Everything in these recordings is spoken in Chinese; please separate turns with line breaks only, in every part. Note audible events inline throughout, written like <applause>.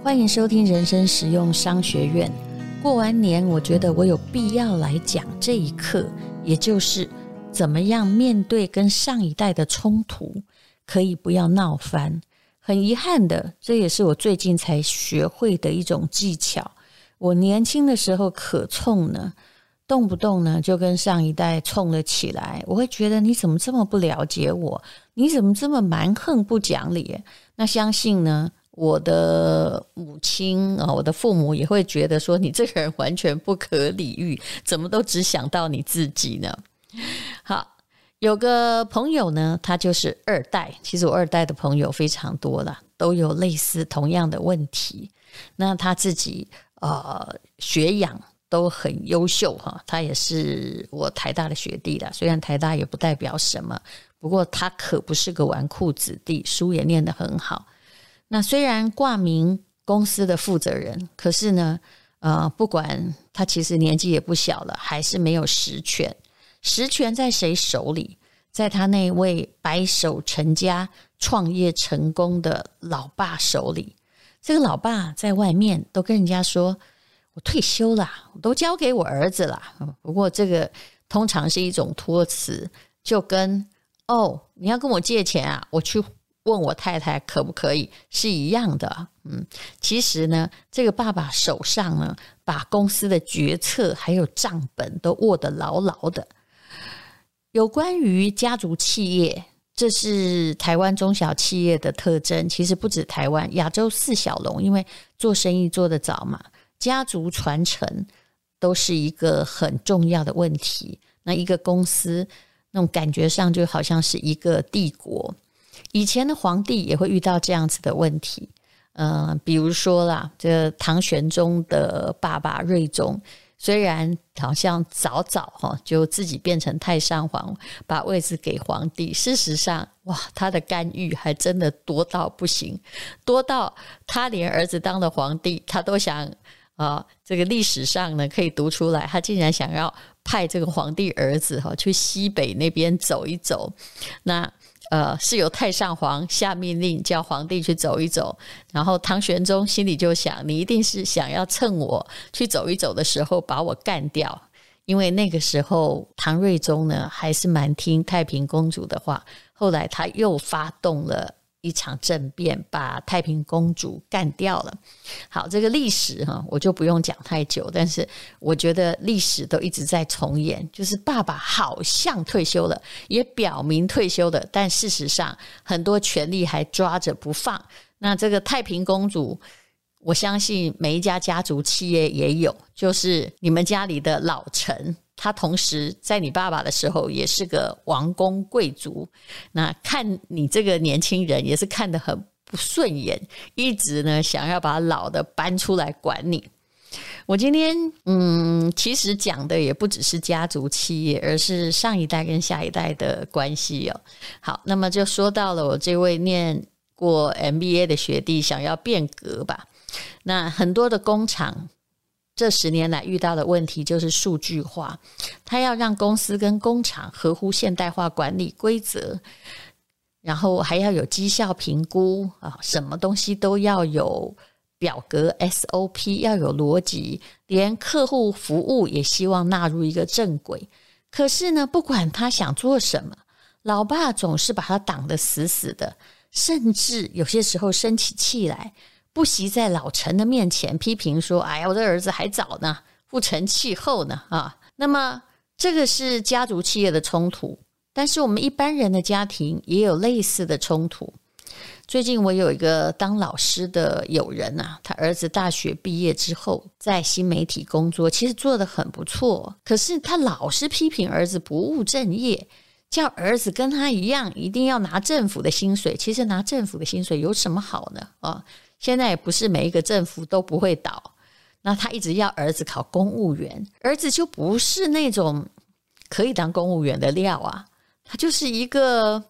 欢迎收听人生实用商学院。过完年，我觉得我有必要来讲这一课，也就是怎么样面对跟上一代的冲突，可以不要闹翻。很遗憾的，这也是我最近才学会的一种技巧。我年轻的时候可冲呢，动不动呢就跟上一代冲了起来。我会觉得你怎么这么不了解我？你怎么这么蛮横不讲理？那相信呢，我的母亲啊，我的父母也会觉得说你这个人完全不可理喻，怎么都只想到你自己呢？好。有个朋友呢，他就是二代。其实我二代的朋友非常多了，都有类似同样的问题。那他自己呃学养都很优秀哈，他也是我台大的学弟了。虽然台大也不代表什么，不过他可不是个纨绔子弟，书也念得很好。那虽然挂名公司的负责人，可是呢，呃，不管他其实年纪也不小了，还是没有实权。实权在谁手里？在他那位白手成家、创业成功的老爸手里。这个老爸在外面都跟人家说：“我退休了，都交给我儿子了。”不过这个通常是一种托词，就跟“哦，你要跟我借钱啊，我去问我太太可不可以”是一样的。嗯，其实呢，这个爸爸手上呢，把公司的决策还有账本都握得牢牢的。有关于家族企业，这是台湾中小企业的特征。其实不止台湾，亚洲四小龙，因为做生意做得早嘛，家族传承都是一个很重要的问题。那一个公司，那种感觉上就好像是一个帝国。以前的皇帝也会遇到这样子的问题，嗯、呃，比如说啦，这唐玄宗的爸爸睿宗。虽然好像早早哈就自己变成太上皇，把位置给皇帝，事实上哇，他的干预还真的多到不行，多到他连儿子当了皇帝，他都想啊，这个历史上呢可以读出来，他竟然想要派这个皇帝儿子哈去西北那边走一走，那。呃，是由太上皇下命令叫皇帝去走一走，然后唐玄宗心里就想，你一定是想要趁我去走一走的时候把我干掉，因为那个时候唐睿宗呢还是蛮听太平公主的话，后来他又发动了。一场政变把太平公主干掉了。好，这个历史哈，我就不用讲太久。但是我觉得历史都一直在重演，就是爸爸好像退休了，也表明退休了，但事实上很多权力还抓着不放。那这个太平公主，我相信每一家家族企业也有，就是你们家里的老臣。他同时在你爸爸的时候也是个王公贵族，那看你这个年轻人也是看得很不顺眼，一直呢想要把老的搬出来管你。我今天嗯，其实讲的也不只是家族企业，而是上一代跟下一代的关系哦。好，那么就说到了我这位念过 MBA 的学弟想要变革吧，那很多的工厂。这十年来遇到的问题就是数据化，他要让公司跟工厂合乎现代化管理规则，然后还要有绩效评估啊，什么东西都要有表格 SOP，要有逻辑，连客户服务也希望纳入一个正轨。可是呢，不管他想做什么，老爸总是把他挡得死死的，甚至有些时候生起气来。不惜在老臣的面前批评说：“哎呀，我的儿子还早呢，不成气候呢。”啊，那么这个是家族企业的冲突，但是我们一般人的家庭也有类似的冲突。最近我有一个当老师的友人啊，他儿子大学毕业之后在新媒体工作，其实做得很不错，可是他老是批评儿子不务正业，叫儿子跟他一样一定要拿政府的薪水。其实拿政府的薪水有什么好呢？啊？现在也不是每一个政府都不会倒，那他一直要儿子考公务员，儿子就不是那种可以当公务员的料啊，他就是一个，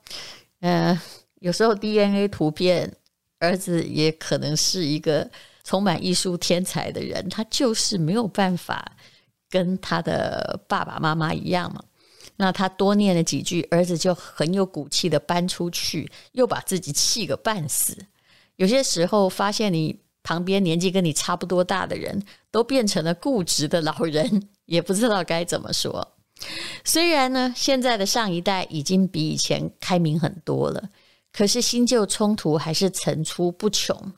呃，有时候 DNA 突变，儿子也可能是一个充满艺术天才的人，他就是没有办法跟他的爸爸妈妈一样嘛。那他多念了几句，儿子就很有骨气的搬出去，又把自己气个半死。有些时候发现你旁边年纪跟你差不多大的人都变成了固执的老人，也不知道该怎么说。虽然呢，现在的上一代已经比以前开明很多了，可是新旧冲突还是层出不穷。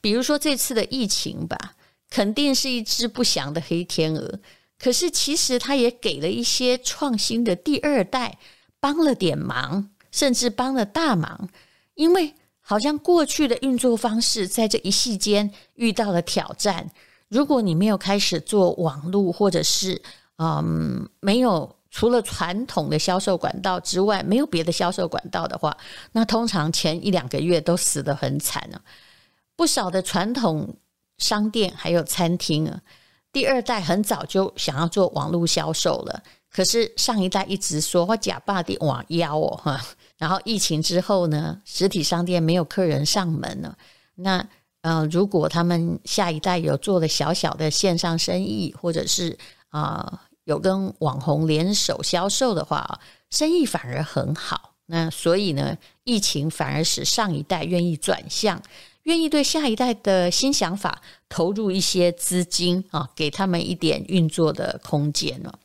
比如说这次的疫情吧，肯定是一只不祥的黑天鹅，可是其实它也给了一些创新的第二代帮了点忙，甚至帮了大忙，因为好像过去的运作方式在这一夕间遇到了挑战。如果你没有开始做网络，或者是嗯，没有除了传统的销售管道之外，没有别的销售管道的话，那通常前一两个月都死得很惨了。不少的传统商店还有餐厅啊，第二代很早就想要做网络销售了，可是上一代一直说我假霸的网腰哦哈，然后疫情之后呢，实体商店没有客人上门了，那呃，如果他们下一代有做了小小的线上生意，或者是啊、有跟网红联手销售的话，生意反而很好。那所以呢，疫情反而使上一代愿意转向，愿意对下一代的新想法投入一些资金啊，给他们一点运作的空间了。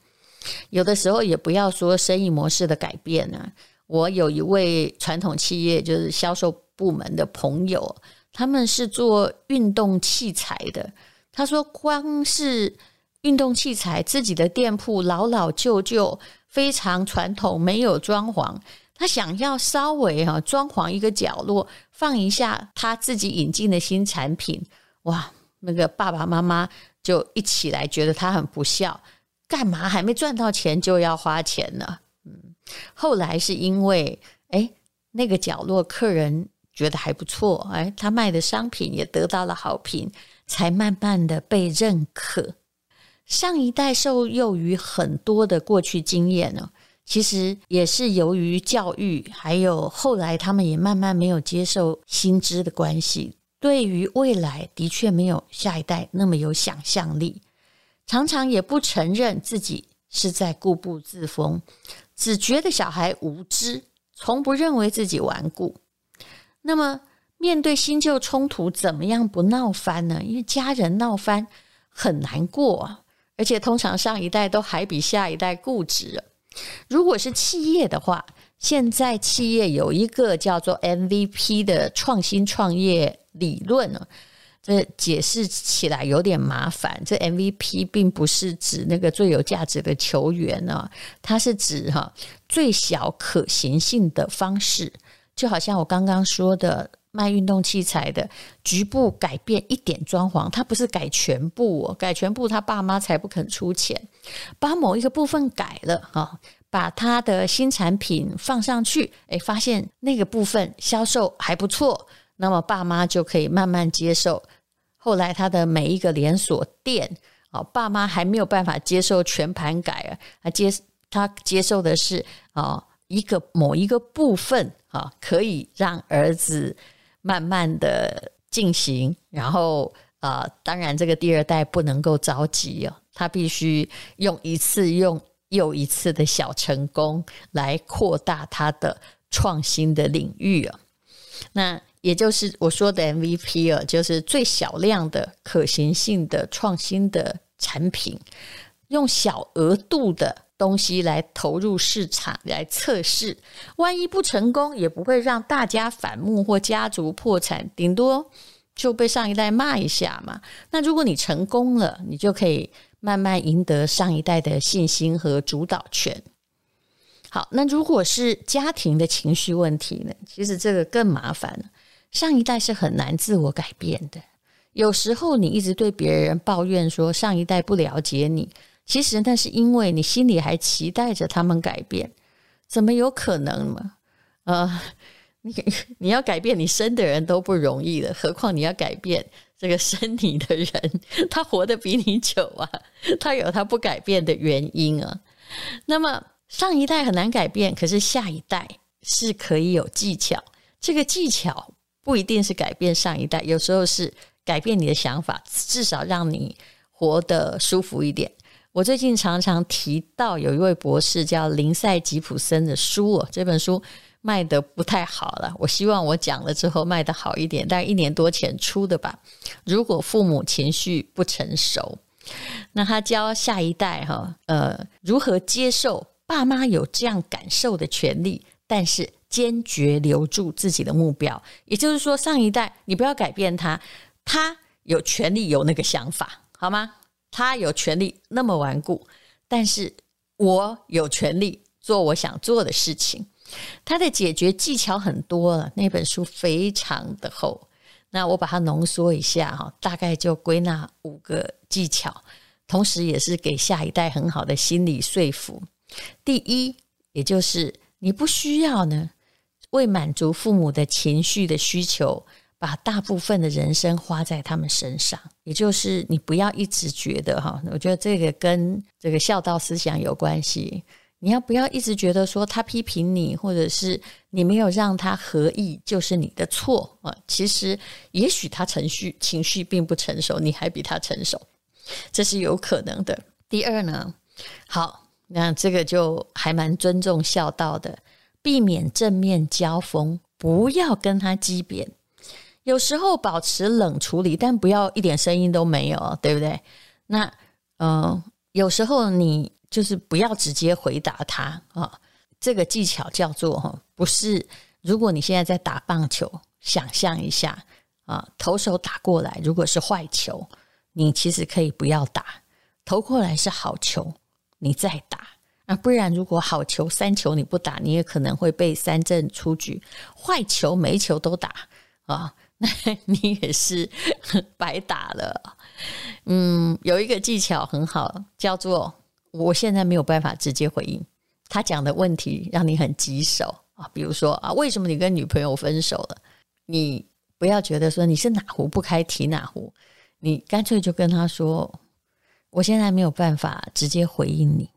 有的时候也不要说生意模式的改变呢。我有一位传统企业就是销售部门的朋友，他们是做运动器材的，他说光是。运动器材自己的店铺老老旧旧，非常传统，没有装潢。他想要稍微哈装潢一个角落，放一下他自己引进的新产品。哇，那个爸爸妈妈就一起来觉得他很不孝，干嘛还没赚到钱就要花钱呢？后来是因为哎那个角落客人觉得还不错，哎他卖的商品也得到了好评，才慢慢的被认可。上一代受幼于很多的过去经验呢，其实也是由于教育，还有后来他们也慢慢没有接受新知的关系，对于未来的确没有下一代那么有想象力，常常也不承认自己是在固步自封，只觉得小孩无知，从不认为自己顽固。那么面对新旧冲突，怎么样不闹翻呢？因为家人闹翻很难过啊。而且通常上一代都还比下一代固执。如果是企业的话，现在企业有一个叫做 MVP 的创新创业理论呢，这解释起来有点麻烦。这 MVP 并不是指那个最有价值的球员呢，它是指哈最小可行性的方式，就好像我刚刚说的。卖运动器材的局部改变一点装潢，他不是改全部哦，改全部他爸妈才不肯出钱。把某一个部分改了哈，把他的新产品放上去，诶，发现那个部分销售还不错，那么爸妈就可以慢慢接受。后来他的每一个连锁店，啊，爸妈还没有办法接受全盘改啊，他接他接受的是啊一个某一个部分啊，可以让儿子。慢慢的进行，然后啊、当然这个第二代不能够着急哦，他必须用一次用又一次的小成功来扩大他的创新的领域啊。那也就是我说的 MVP 啊，就是最小量的可行性的创新的产品，用小额度的。东西来投入市场来测试，万一不成功，也不会让大家反目或家族破产，顶多就被上一代骂一下嘛。那如果你成功了，你就可以慢慢赢得上一代的信心和主导权。好，那如果是家庭的情绪问题呢？其实这个更麻烦。上一代是很难自我改变的，有时候你一直对别人抱怨说上一代不了解你。其实那是因为你心里还期待着他们改变，怎么有可能嘛？呃，<laughs> 你你要改变你生的人都不容易了，何况你要改变这个生你的人，他活得比你久啊，<laughs> 他有他不改变的原因啊。那么上一代很难改变，可是下一代是可以有技巧。这个技巧不一定是改变上一代，有时候是改变你的想法，至少让你活得舒服一点。我最近常常提到有一位博士叫林赛吉普森的书哦，这本书卖得不太好了。我希望我讲了之后卖得好一点，大概一年多前出的吧。如果父母情绪不成熟，那他教下一代哈，呃，如何接受爸妈有这样感受的权利，但是坚决留住自己的目标。也就是说，上一代你不要改变他，他有权利有那个想法，好吗？他有权利那么顽固，但是我有权利做我想做的事情。他的解决技巧很多了，那本书非常的厚。那我把它浓缩一下哈，大概就归纳五个技巧，同时也是给下一代很好的心理说服。第一，也就是你不需要呢，为满足父母的情绪的需求，把大部分的人生花在他们身上。也就是你不要一直觉得哈，我觉得这个跟这个孝道思想有关系。你要不要一直觉得说他批评你，或者是你没有让他合意，就是你的错啊？其实，也许他程序情绪并不成熟，你还比他成熟，这是有可能的。第二呢，好，那这个就还蛮尊重孝道的，避免正面交锋，不要跟他激辩，有时候保持冷处理，但不要一点声音都没有，对不对？那嗯、有时候你。就是不要直接回答他啊，这个技巧叫做哈，不是。如果你现在在打棒球，想象一下啊，投手打过来，如果是坏球，你其实可以不要打；投过来是好球，你再打。那不然，如果好球三球你不打，你也可能会被三振出局。坏球每一球都打啊，<laughs> 那你也是 <laughs> 白打了。嗯，有一个技巧很好，叫做。我现在没有办法直接回应他讲的问题，让你很棘手啊。比如说啊，为什么你跟女朋友分手了？你不要觉得说你是哪壶不开提哪壶，你干脆就跟他说，我现在没有办法直接回应你。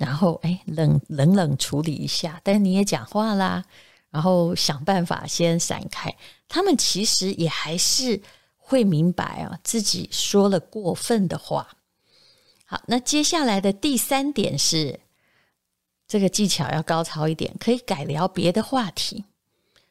然后哎，冷冷冷处理一下，但是你也讲话啦，然后想办法先闪开。他们其实也还是会明白啊，自己说了过分的话。好，那接下来的第三点是，这个技巧要高超一点，可以改聊别的话题，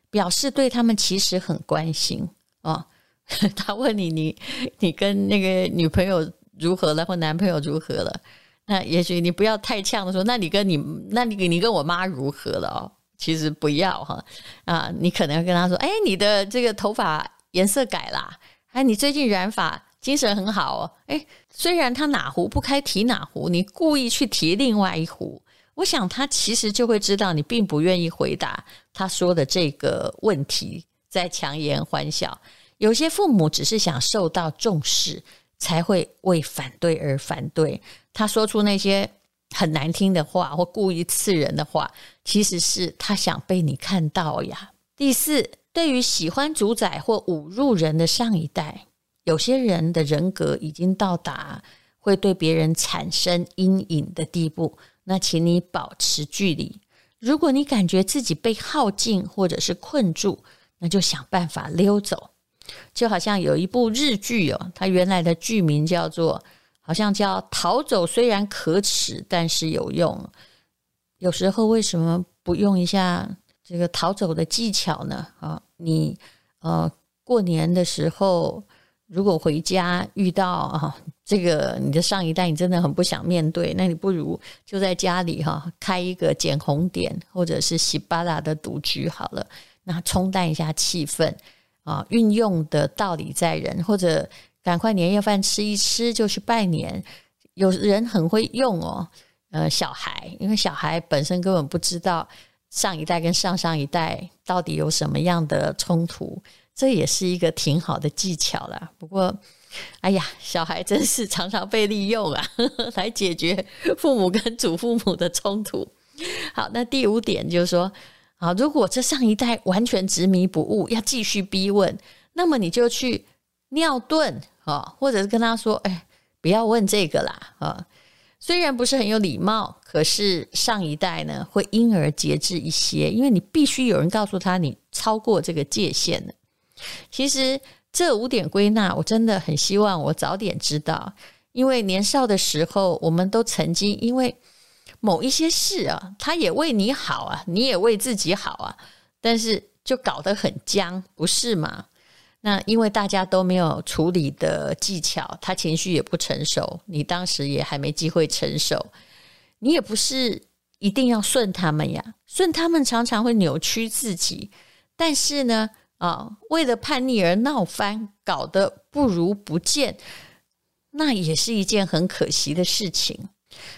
表示对他们其实很关心哦。<laughs> 他问你，你你跟那个女朋友如何了，或男朋友如何了？那也许你不要太呛的说，那你跟你，那你你跟我妈如何了？哦，其实不要哈啊，你可能要跟他说，哎，你的这个头发颜色改啦，哎，你最近染发。精神很好哦，诶，虽然他哪壶不开提哪壶，你故意去提另外一壶，我想他其实就会知道你并不愿意回答他说的这个问题，在强颜欢笑。有些父母只是想受到重视，才会为反对而反对。他说出那些很难听的话或故意刺人的话，其实是他想被你看到呀。第四，对于喜欢主宰或侮辱人的上一代。有些人的人格已经到达会对别人产生阴影的地步，那请你保持距离。如果你感觉自己被耗尽或者是困住，那就想办法溜走。就好像有一部日剧哦，它原来的剧名叫做，好像叫《逃走虽然可耻，但是有用》。有时候为什么不用一下这个逃走的技巧呢？啊，你呃过年的时候。如果回家遇到啊，这个你的上一代，你真的很不想面对，那你不如就在家里哈开一个捡红点或者是喜巴拉的赌局好了，那冲淡一下气氛啊。运用的道理在人，或者赶快年夜饭吃一吃就去拜年。有人很会用哦，呃，小孩，因为小孩本身根本不知道上一代跟上上一代到底有什么样的冲突。这也是一个挺好的技巧啦。不过，哎呀，小孩真是常常被利用啊，呵呵，来解决父母跟祖父母的冲突。好，那第五点就是说，啊，如果这上一代完全执迷不悟，要继续逼问，那么你就去尿遁啊，或者是跟他说，哎，不要问这个啦，啊，虽然不是很有礼貌，可是上一代呢会因而节制一些，因为你必须有人告诉他，你超过这个界限了。其实这五点归纳，我真的很希望我早点知道，因为年少的时候，我们都曾经因为某一些事啊，他也为你好啊，你也为自己好啊，但是就搞得很僵，不是吗？那因为大家都没有处理的技巧，他情绪也不成熟，你当时也还没机会成熟，你也不是一定要顺他们呀，顺他们常常会扭曲自己，但是呢，啊，为了叛逆而闹翻，搞得不如不见，那也是一件很可惜的事情。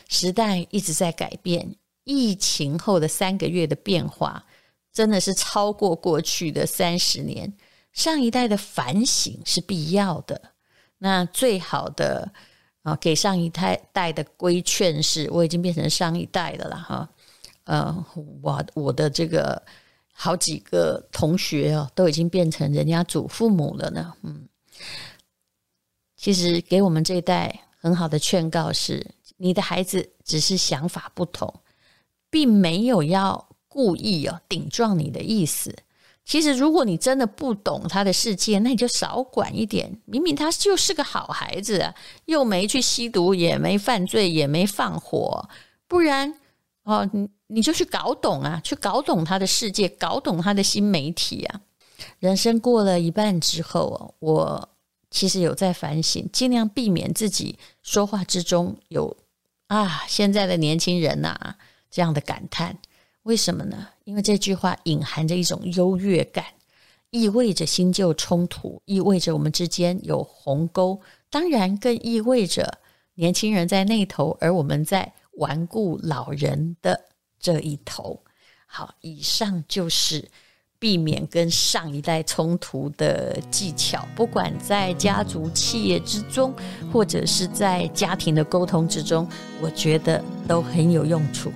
时代一直在改变，疫情后的三个月的变化，真的是超过过去的三十年。上一代的反省是必要的。那最好的啊，给上一代代的规劝是：我已经变成上一代的了哈。呃，我我的这个好几个同学哦，都已经变成人家祖父母了呢。嗯，其实给我们这一代很好的劝告是：你的孩子只是想法不同，并没有要故意哦顶撞你的意思。其实，如果你真的不懂他的世界，那你就少管一点。明明他就是个好孩子，又没去吸毒，也没犯罪，也没放火，不然哦，你你就去搞懂啊，去搞懂他的世界，搞懂他的新媒体啊。人生过了一半之后，我其实有在反省，尽量避免自己说话之中有啊，现在的年轻人呐这样的感叹。为什么呢？因为这句话隐含着一种优越感，意味着新旧冲突，意味着我们之间有鸿沟，当然更意味着年轻人在那头，而我们在顽固老人的这一头。好，以上就是避免跟上一代冲突的技巧，不管在家族企业之中，或者是在家庭的沟通之中，我觉得都很有用处。